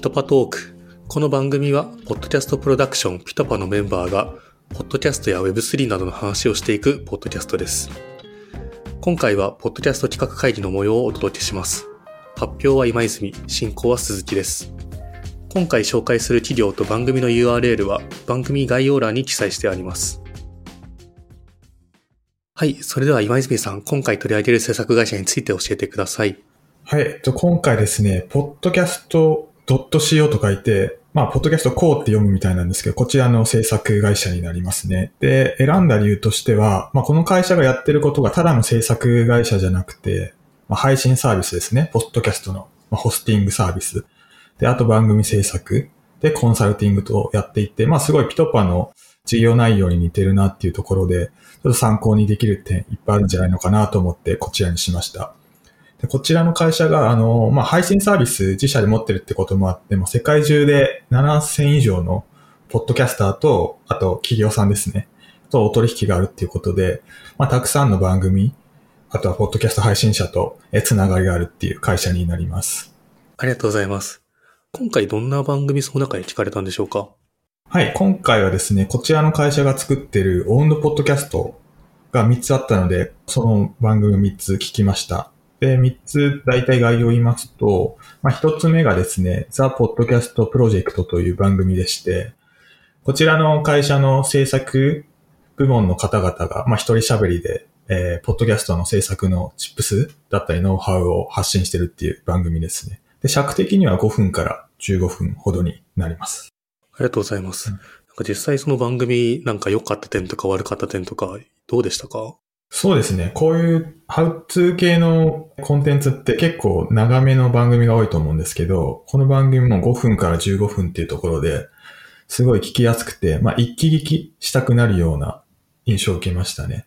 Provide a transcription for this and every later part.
ピトパトーク。この番組は、ポッドキャストプロダクションピトパのメンバーが、ポッドキャストや Web3 などの話をしていくポッドキャストです。今回は、ポッドキャスト企画会議の模様をお届けします。発表は今泉、進行は鈴木です。今回紹介する企業と番組の URL は番組概要欄に記載してあります。はい、それでは今泉さん、今回取り上げる制作会社について教えてください。はい。今回ですね、ポッドキャスト .co と書いて、まあ、ポッドキャスト co って読むみたいなんですけど、こちらの制作会社になりますね。で、選んだ理由としては、まあ、この会社がやってることがただの制作会社じゃなくて、まあ、配信サービスですね。ポッドキャストの、まあ、ホスティングサービス。で、あと番組制作。で、コンサルティングとやっていって、まあ、すごいピトパの事業内容に似てるなっていうところで、ちょっと参考にできる点いっぱいあるんじゃないのかなと思って、こちらにしました。でこちらの会社が、あの、まあ、配信サービス自社で持ってるってこともあって、もう世界中で7000以上のポッドキャスターと、あと企業さんですね、とお取引があるっていうことで、まあ、たくさんの番組、あとはポッドキャスト配信者とえつながりがあるっていう会社になります。ありがとうございます。今回どんな番組その中に聞かれたんでしょうか？はい、今回はですね、こちらの会社が作ってるオウンドポッドキャストが3つあったので、その番組3つ聞きました。で、3つ大体概要を言いますと、まあ、1つ目がですね、ザ・ポッドキャストプロジェクトという番組でして、こちらの会社の制作部門の方々が、まあ、一人喋りで、えー、ポッドキャストの制作のチップスだったりノウハウを発信してるっていう番組ですね。で、尺的には5分から15分ほどになります。ありがとうございます。うんなんか実際その番組なんか良かった点とか悪かった点とかどうでしたか？そうですね。こういうハウツー系のコンテンツって結構長めの番組が多いと思うんですけど、この番組も5分から15分っていうところで、すごい聞きやすくて、まあ一気聞きしたくなるような印象を受けましたね。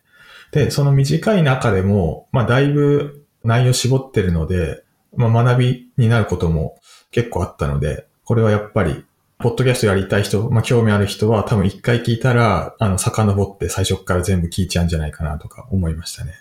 で、その短い中でも、まあだいぶ内容絞ってるので、まあ学びになることも結構あったので、これはやっぱりポッドキャストやりたい人、まあ、興味ある人は多分一回聞いたら、あの、遡って最初から全部聞いちゃうんじゃないかなとか思いましたね。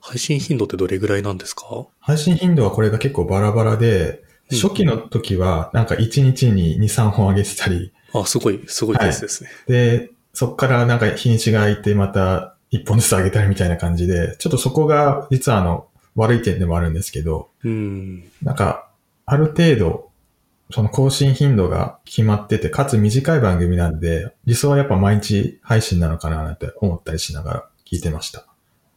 配信頻度ってどれぐらいなんですか？配信頻度はこれが結構バラバラで、うん初期の時はなんか1日に2、3本上げてたり、あ、すごい、すごいペースですね。で、そこからなんか日にちが空いてまた1本ずつ上げたりみたいな感じで、ちょっとそこが実はあの、悪い点でもあるんですけど、うん。なんか、ある程度、その更新頻度が決まってて、かつ短い番組なんで、理想はやっぱ毎日配信なのかななんて思ったりしながら聞いてました。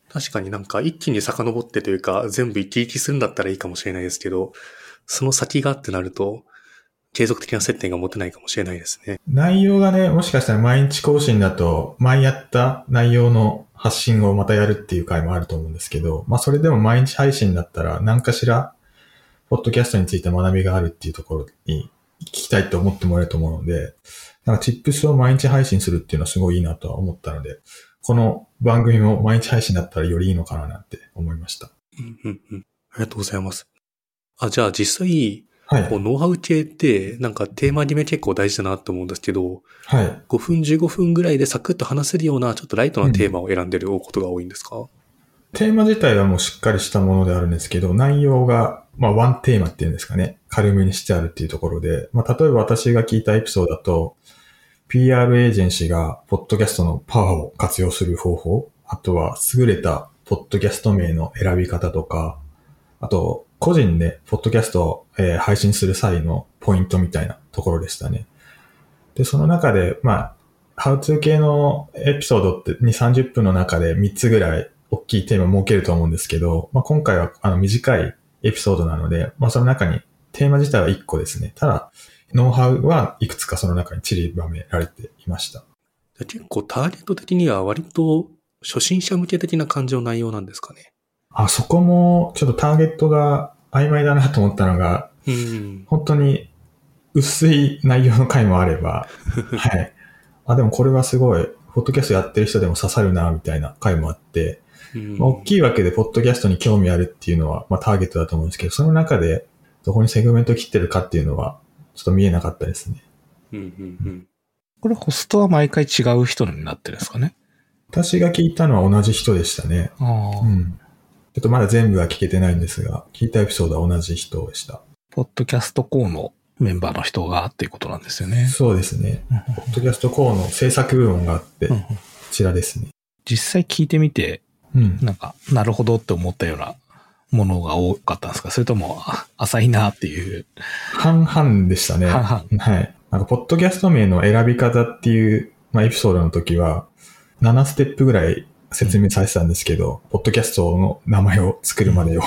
確かになんか一気に遡ってというか全部一気聞きするんだったらいいかもしれないですけど、その先がってなると継続的な接点が持てないかもしれないですね。内容がね、もしかしたら毎日更新だと、前やった内容の発信をまたやるっていう回もあると思うんですけど、まあそれでも毎日配信だったら何かしら、ポッドキャストについて学びがあるっていうところに聞きたいと思ってもらえると思うので、なんかチップスを毎日配信するっていうのはすごいいいなとは思ったので、この番組も毎日配信だったらよりいいのかななんて思いました。うんうんうん。ありがとうございます。あ、じゃあ実際、はいこ。うノウハウ系ってなんかテーマ決め結構大事だなと思うんですけど、はい。5分15分ぐらいでサクッと話せるようなちょっとライトなテーマを選んでることが多いんですか、テーマ自体はもうしっかりしたものであるんですけど、内容が、まあワンテーマっていうんですかね、軽めにしてあるっていうところで、まあ例えば私が聞いたエピソードだと、PR エージェンシーがポッドキャストのパワーを活用する方法、あとは優れたポッドキャスト名の選び方とか、あと、個人でポッドキャストを、え配信する際のポイントみたいなところでしたね。で、その中で、まあ、ハウツー系のエピソードって2、30分の中で3つぐらい大きいテーマ設けると思うんですけど、まあ、今回はあの短いエピソードなので、まあ、その中にテーマ自体は1個ですね。ただ、ノウハウはいくつかその中に散りばめられていました。結構ターゲット的には割と初心者向け的な感じの内容なんですかね。あ、そこもちょっとターゲットが曖昧だなと思ったのが、うん。本当に薄い内容の回もあれば、はい。あ、でもこれはすごい、ポッドキャストやってる人でも刺さるな、みたいな回もあって、うんまあ大きいわけで、ポッドキャストに興味あるっていうのは、まあ、ターゲットだと思うんですけど、その中で、どこにセグメント切ってるかっていうのは、ちょっと見えなかったですね。うんうんうんこれホストは毎回違う人になってるんですかね？私が聞いたのは同じ人でしたね。ああ、うん。ちょっとまだ全部は聞けてないんですが、聞いたエピソードは同じ人でした。ポッドキャストコーのメンバーの人がっていうことなんですよね。そうですね。ポッドキャストコアの制作部門があって、こうんうんちらですね。実際聞いてみて、うん。なんか、なるほどって思ったようなものが多かったんですか？それとも、あ浅いなっていう。半々でしたね。半々はい。なんか、ポッドキャスト名の選び方っていう、まあ、エピソードの時は、7ステップぐらい説明されてたんですけど、ポッドキャストの名前を作るまでを。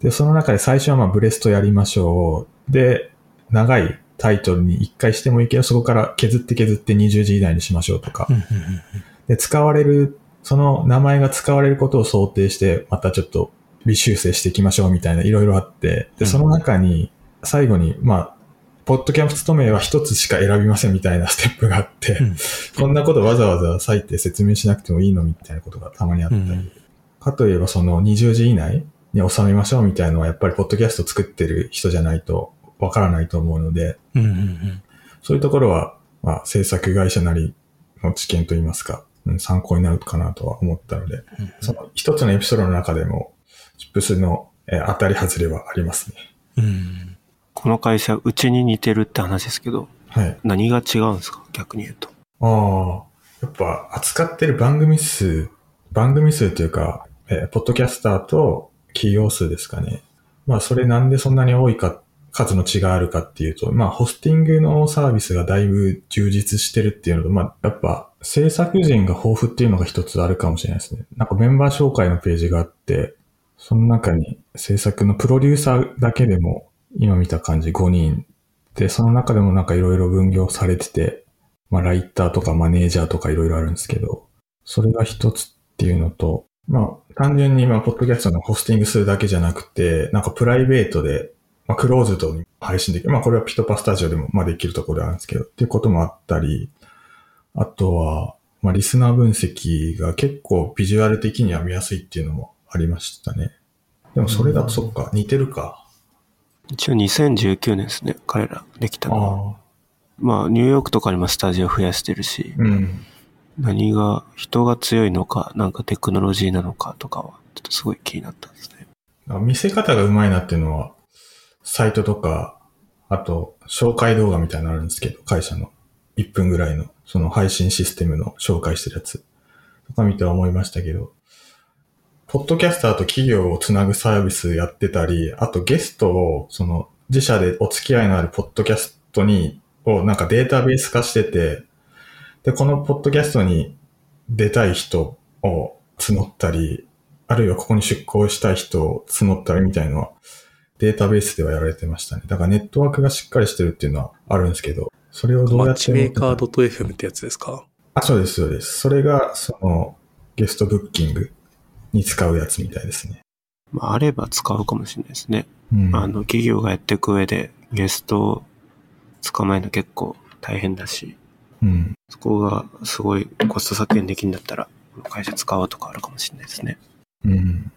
で、その中で最初はまあ、ブレストやりましょう。で、長いタイトルに1回してもいいけど、そこから削って削って20字以内にしましょうとか。で、使われる、その名前が使われることを想定して、またちょっと微修正していきましょうみたいないろいろあって、で、うん。その中に、最後に、まあ、ポッドキャスト名は一つしか選びませんみたいな ステップがあって、うん。こんなことわざわざ割いて説明しなくてもいいのみたいなことがたまにあったり、うんかといえばその20字以内に収めましょうみたいなのはやっぱりポッドキャスト作ってる人じゃないとわからないと思うので、うんうんうんそういうところは、まあ、制作会社なりの知見といいますか、うん参考になるかなとは思ったので、その一つのエピソードの中でも、チップスの、えー当たり外れはありますね。うんこの会社、うちに似てるって話ですけど、はい。何が違うんですか？逆に言うと。ああ、やっぱ扱ってる番組数、番組数というか、えーポッドキャスターと企業数ですかね。まあ、それなんでそんなに多いか、数の違いあるかっていうと、まあ、ホスティングのサービスがだいぶ充実してるっていうのと、まあ、やっぱ制作人が豊富っていうのが一つあるかもしれないですね。なんかメンバー紹介のページがあって、その中に制作のプロデューサーだけでも今見た感じ5人で、その中でもなんかいろいろ分業されてて、まあ、ライターとかマネージャーとかいろいろあるんですけど、それが一つっていうのと、まあ、単純にまあ、ポッドキャストのホスティングするだけじゃなくて、なんかプライベートで、まあ、クローズドに配信できる。まあ、これはピトパスタジオでも、まあ、できるところであるんですけど、っていうこともあったり、あとは、まあ、リスナー分析が結構ビジュアル的には見やすいっていうのもありましたね。でもそれだとそっか、似てるか。一応2019年ですね、彼らできたのは。まあ、ニューヨークとかにもスタジオ増やしてるし、うん。何が、人が強いのか、なんかテクノロジーなのかとかは、ちょっとすごい気になったんですね。見せ方がうまいなっていうのは、サイトとか、あと、紹介動画みたいなのあるんですけど、会社の。1分ぐらいの、その配信システムの紹介してるやつ。とか見ては思いましたけど、ポッドキャスターと企業をつなぐサービスやってたり、あとゲストを、その、自社でお付き合いのあるポッドキャストに、をなんかデータベース化してて、で、このポッドキャストに出たい人を募ったり、あるいはここに出向したい人を募ったりみたいのは、データベースではやられてましたね。だからネットワークがしっかりしてるっていうのはあるんですけど、それをどうマやってッチメーカー .fm ってやつですか？あ、そうです、そうです。それが、その、ゲストブッキングに使うやつみたいですね。まあ、あれば使うかもしれないですね。うん。あの、企業がやっていく上で、ゲストを捕まえるの結構大変だし、うん。そこがすごいコスト削減できるんだったら、この会社使うとかあるかもしれないですね。うん。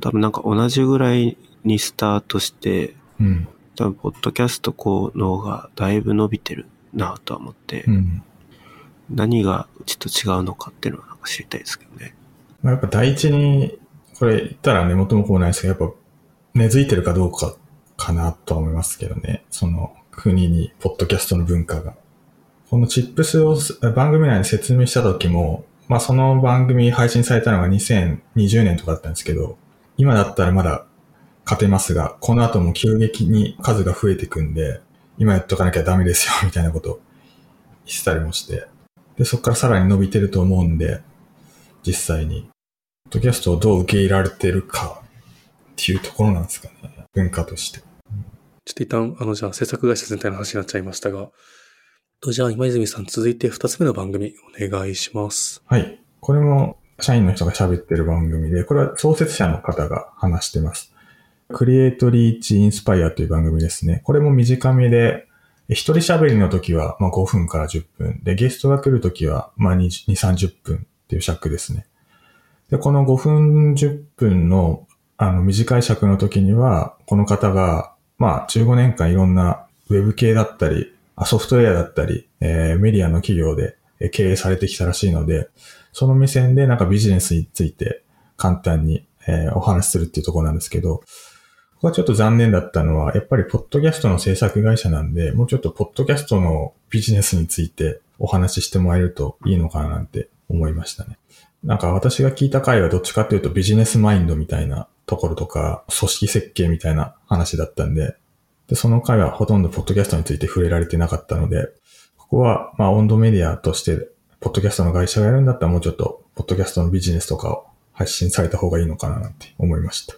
多分なんか同じぐらいにスタートして、うん。多分、ポッドキャストこうのがだいぶ伸びてるなとは思って、うん。何がうちと違うのかっていうのはなんか知りたいですけどね。まあ、やっぱ第一に、これ言ったら根元もこうないですけど、やっぱ根付いてるかどうかかなとは思いますけどね。その国に、ポッドキャストの文化が。このチップスを番組内で説明した時も、まあその番組配信されたのが2020年とかだったんですけど、今だったらまだ勝てますが、この後も急激に数が増えていくんで、今やっとかなきゃダメですよ、みたいなことを言ってたりもして。で、そこからさらに伸びてると思うんで、実際に。ポッドキャストをどう受け入れられてるかっていうところなんですかね。文化として。ちょっと一旦、あの、じゃあ制作会社全体の話になっちゃいましたが、とじゃあ今泉さん続いて二つ目の番組お願いします。はい。これも社員の人が喋ってる番組で、これは創設者の方が話してます。クリエイトリーチインスパイアという番組ですね。これも短めで、一人喋りの時はまあ5分から10分。で、ゲストが来る時はまあ2、30分っていう尺ですね。で、この5分10分のあの短い尺の時には、この方がまあ15年間いろんなウェブ系だったり、ソフトウェアだったり、えーメディアの企業で経営されてきたらしいので、その目線でなんかビジネスについて簡単に、えお話しするっていうところなんですけど、ここはちょっと残念だったのは、やっぱりポッドキャストの制作会社なんで、もうちょっとポッドキャストのビジネスについてお話ししてもらえるといいのかななんて思いましたね。なんか私が聞いた回はどっちかっていうとビジネスマインドみたいなところとか、組織設計みたいな話だったんで、で、その回はほとんどポッドキャストについて触れられてなかったので、ここは、まあ、温度メディアとして、ポッドキャストの会社がやるんだったらもうちょっと、ポッドキャストのビジネスとかを発信された方がいいのかななんて思いました。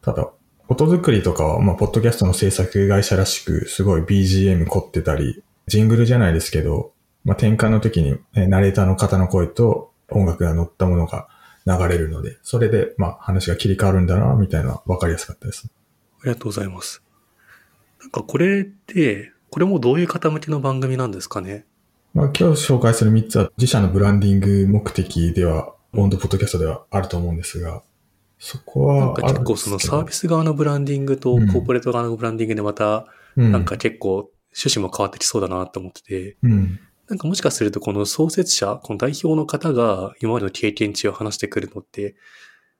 ただ、音作りとかは、まあ、ポッドキャストの制作会社らしく、すごい BGM 凝ってたり、ジングルじゃないですけど、まあ、転換の時に、えナレーターの方の声と音楽が乗ったものが流れるので、それで、まあ、話が切り替わるんだな、みたいなのは分かりやすかったです。ありがとうございます。なんかこれって、これもどういう方向けの番組なんですかね？まあ、今日紹介する3つは自社のブランディング目的では、ボンドポッドキャストではあると思うんですが、そこは。なんか結構そのサービス側のブランディングとコーポレート側のブランディングでまた、なんか結構趣旨も変わってきそうだなと思ってて、うん、なんかもしかするとこの創設者、この代表の方が今までの経験値を話してくるのって、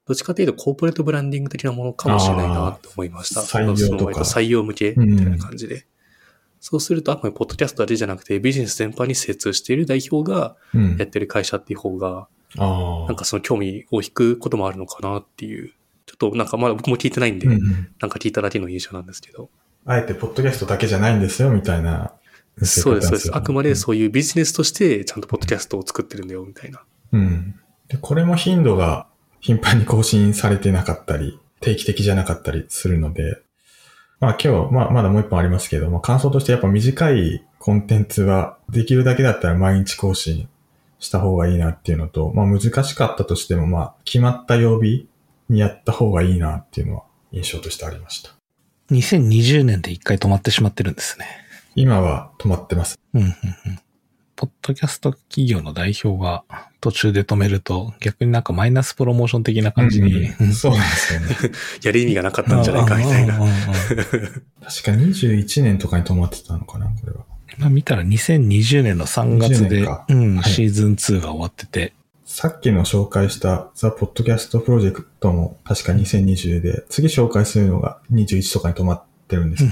どっちかというとコーポレートブランディング的なものかもしれないなと思いました。採用とか。採用向けみたいな感じで。うん、そうすると、あくまでポッドキャストだけじゃなくて、ビジネス全般に精通している代表がやってる会社っていう方が、うん、なんかその興味を引くこともあるのかなっていう。ちょっとなんかまだ僕も聞いてないんで、うんうん、なんか聞いただけの印象なんですけど。あえてポッドキャストだけじゃないんですよ、みたいな、そうです、そうです。あくまでそういうビジネスとしてちゃんとポッドキャストを作ってるんだよ、みたいな。うん。で、これも頻度が頻繁に更新されてなかったり、定期的じゃなかったりするので、まあ今日、まあまだもう一本ありますけども、感想としてやっぱ短いコンテンツはできるだけだったら毎日更新した方がいいなっていうのと、まあ難しかったとしてもまあ決まった曜日にやった方がいいなっていうのは印象としてありました。2020年で一回止まってしまってるんですね。今は止まってます。うんうんうん。ポッドキャスト企業の代表が途中で止めると、逆になんかマイナスプロモーション的な感じに。うんうん、そうなんですよね。やる意味がなかったんじゃないかみたいな。確か21年とかに止まってたのかな、これは。まあ見たら2020年の3月で、うん、はい、シーズン2が終わってて。さっきの紹介したザ・ポッドキャストプロジェクトも確か2020で、次紹介するのが21とかに止まってるんです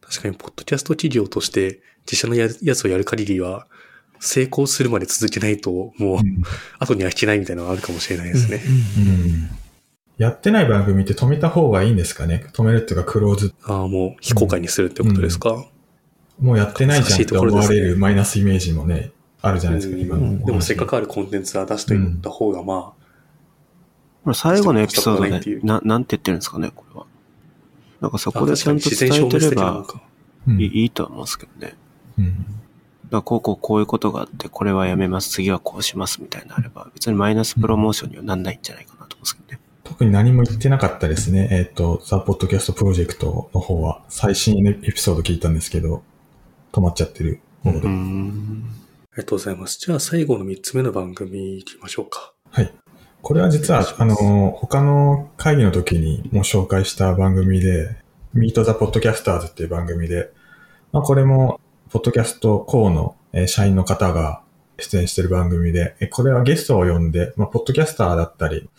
確かに、ポッドキャスト企業として自社のやつをやる限りは、成功するまで続けないと、もう、後には引けないみたいなのがあるかもしれないですね。うん、やってない番組って止めた方がいいんですかね？止めるっていうか、クローズ。ああ、もう非公開にするってことですか、うん。うん、もうやってないじゃんって思われるマイナスイメージもね、あるじゃないですか、今の。でもせっかくあるコンテンツは出していった方が、まあ、最後のエピソードで、な、なんて言ってるんですかね、これは。なんかそこでちゃんと伝えてればいいと思うんですけどね。うん。だこうこうこういうことがあって、これはやめます、次はこうしますみたいなあれば、別にマイナスプロモーションにはなんないんじゃないかなと思うんですけどね。特に何も言ってなかったですね。えっ、ー、と、ザ・ポッドキャストプロジェクトの方は、最新エピソード聞いたんですけど、止まっちゃってるもので。ありがとうございます。じゃあ最後の3つ目の番組行きましょうか。はい。これは実は、あの、他の会議の時にも紹介した番組で、Meet the Podcasters っていう番組で、まあこれもポッドキャストコーの社員の方が出演している番組で、これはゲストを呼んで、まあ、ポッドキャスターだったり、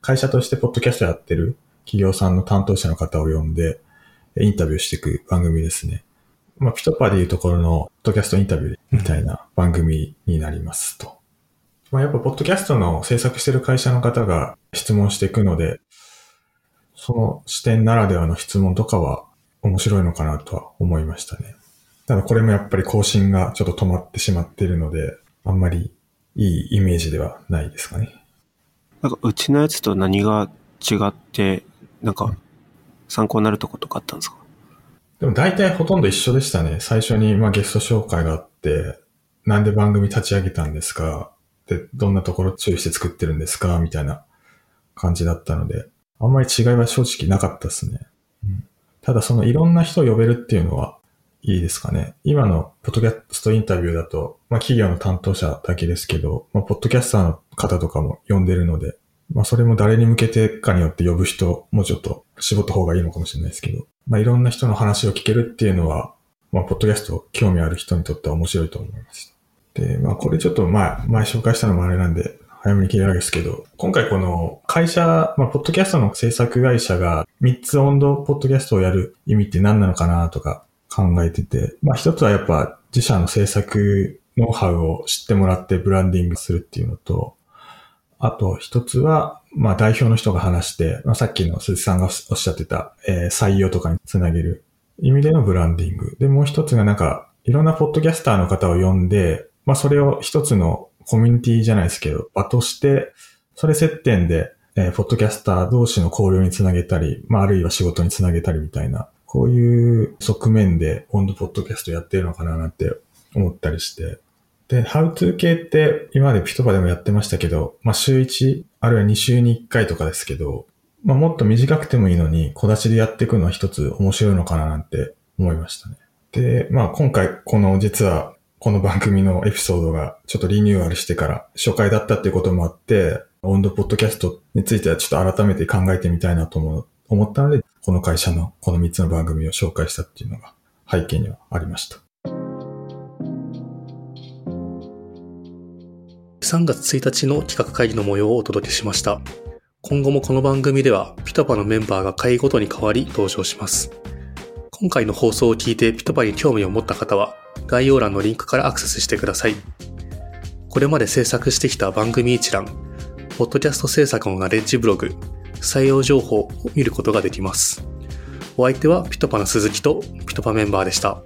会社としてポッドキャストやってる企業さんの担当者の方を呼んで、インタビューしていく番組ですね。まあ、ピトパでいうところのポッドキャストインタビューみたいな番組になりますと。まあ、やっぱポッドキャストの制作してる会社の方が質問していくので、その視点ならではの質問とかは面白いのかなとは思いましたね。ただこれもやっぱり更新がちょっと止まってしまっているので、あんまりいいイメージではないですかね。なんかうちのやつと何が違って、なんか参考になるとことかあったんですか、でも大体ほとんど一緒でしたね。最初にまあゲスト紹介があって、なんで番組立ち上げたんですか？で、どんなところ注意して作ってるんですか？みたいな感じだったので、あんまり違いは正直なかったですね。うん、ただそのいろんな人を呼べるっていうのはいいですかね。今のポッドキャストインタビューだと、まあ企業の担当者だけですけど、まあポッドキャスターの方とかも呼んでるので、まあそれも誰に向けてかによって呼ぶ人、もうちょっと絞った方がいいのかもしれないですけど、まあいろんな人の話を聞けるっていうのは、まあポッドキャスト興味ある人にとっては面白いと思います。で、まあこれちょっと前、前紹介したのもあれなんで、早めに切れるんですけど、今回この会社、まあ、ポッドキャストの制作会社が3つ温度ポッドキャストをやる意味って何なのかなとか考えてて、まあ一つはやっぱ自社の制作ノウハウを知ってもらってブランディングするっていうのと、あと一つは、まあ代表の人が話して、まあ、さっきの鈴木さんがおっしゃってた、えー、採用とかにつなげる意味でのブランディング。で、もう一つがなんか、いろんなポッドキャスターの方を呼んで、まあそれを一つのコミュニティじゃないですけど、場として、それ接点で、えー、ポッドキャスター同士の交流につなげたり、まああるいは仕事につなげたりみたいな、こういう側面で温度ポッドキャストやってるのかななんて思ったりして。で、How to 系って今までピトパでもやってましたけど、まあ週1、あるいは2週に1回とかですけど、まあもっと短くてもいいのに、小出しでやっていくのは一つ面白いのかななんて思いましたね。で、まあ今回この実はこの番組のエピソードがちょっとリニューアルしてから初回だったっていうこともあって、温度ポッドキャストについてはちょっと改めて考えてみたいなと思ったので、この会社のこの3つの番組を紹介したっていうのが背景にはありました。3月1日の企画会議の模様をお届けしました。今後もこの番組では PitPa のメンバーが回ごとに変わり登場します。今回の放送を聞いて PitPa に興味を持った方は概要欄のリンクからアクセスしてください。これまで制作してきた番組一覧、ポッドキャスト制作のナレッジブログ、採用情報を見ることができます。お相手は PitPa の鈴木と PitPa メンバーでした。